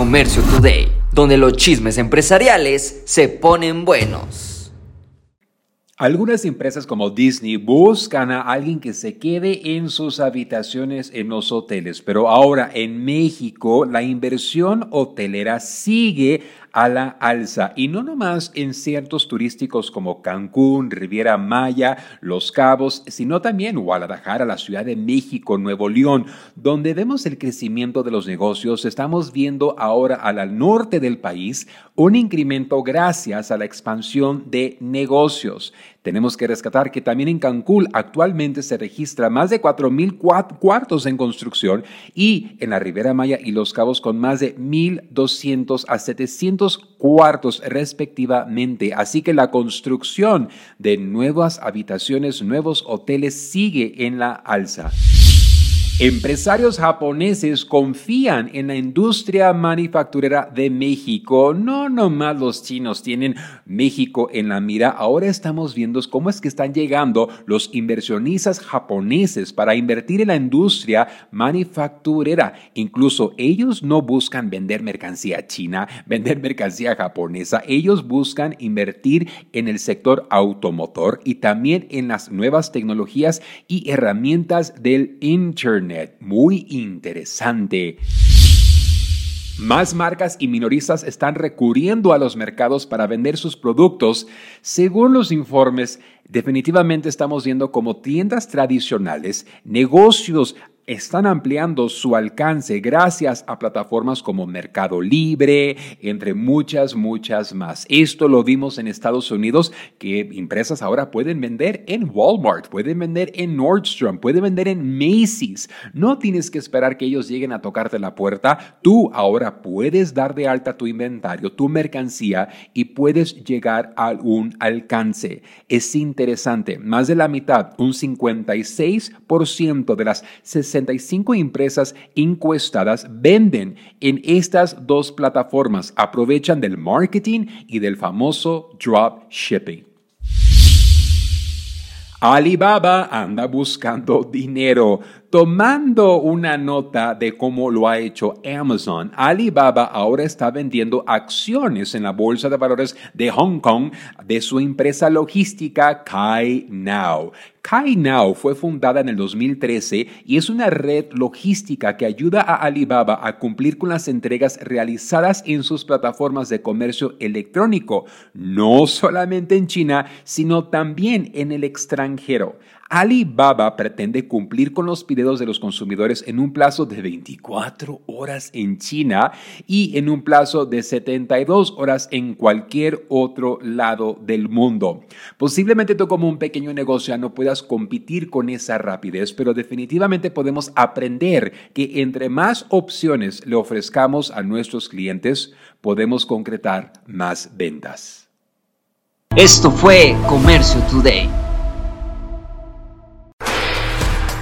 Comercio Today, donde los chismes empresariales se ponen buenos. Algunas empresas como Disney buscan a alguien que se quede en sus habitaciones en los hoteles, pero ahora en México la inversión hotelera sigue a la alza y no nomás en ciertos turísticos como Cancún, Riviera Maya, Los Cabos, sino también Guadalajara, la Ciudad de México, Nuevo León, donde vemos el crecimiento de los negocios. Estamos viendo ahora al norte del país un incremento gracias a la expansión de negocios. Tenemos que rescatar que también en Cancún actualmente se registra más de 4.000 cuartos en construcción y en la Ribera Maya y Los Cabos con más de 1.200 a 700 cuartos respectivamente. Así que la construcción de nuevas habitaciones, nuevos hoteles sigue en la alza. Empresarios japoneses confían en la industria manufacturera de México. No nomás los chinos tienen México en la mira. Ahora estamos viendo cómo es que están llegando los inversionistas japoneses para invertir en la industria manufacturera. Incluso ellos no buscan vender mercancía china, vender mercancía japonesa. Ellos buscan invertir en el sector automotor y también en las nuevas tecnologías y herramientas del Internet muy interesante. Más marcas y minoristas están recurriendo a los mercados para vender sus productos. Según los informes, definitivamente estamos viendo como tiendas tradicionales, negocios están ampliando su alcance gracias a plataformas como Mercado Libre, entre muchas, muchas más. Esto lo vimos en Estados Unidos, que empresas ahora pueden vender en Walmart, pueden vender en Nordstrom, pueden vender en Macy's. No tienes que esperar que ellos lleguen a tocarte la puerta. Tú ahora puedes dar de alta tu inventario, tu mercancía y puedes llegar a un alcance. Es interesante, más de la mitad, un 56% de las 60 65 empresas encuestadas venden en estas dos plataformas, aprovechan del marketing y del famoso drop shipping. Alibaba anda buscando dinero. Tomando una nota de cómo lo ha hecho Amazon, Alibaba ahora está vendiendo acciones en la bolsa de valores de Hong Kong de su empresa logística Kai Now. Kai Now fue fundada en el 2013 y es una red logística que ayuda a Alibaba a cumplir con las entregas realizadas en sus plataformas de comercio electrónico, no solamente en China, sino también en el extranjero. Alibaba pretende cumplir con los pedidos de los consumidores en un plazo de 24 horas en China y en un plazo de 72 horas en cualquier otro lado del mundo. Posiblemente tú como un pequeño negocio no puedas competir con esa rapidez, pero definitivamente podemos aprender que entre más opciones le ofrezcamos a nuestros clientes, podemos concretar más ventas. Esto fue Comercio Today.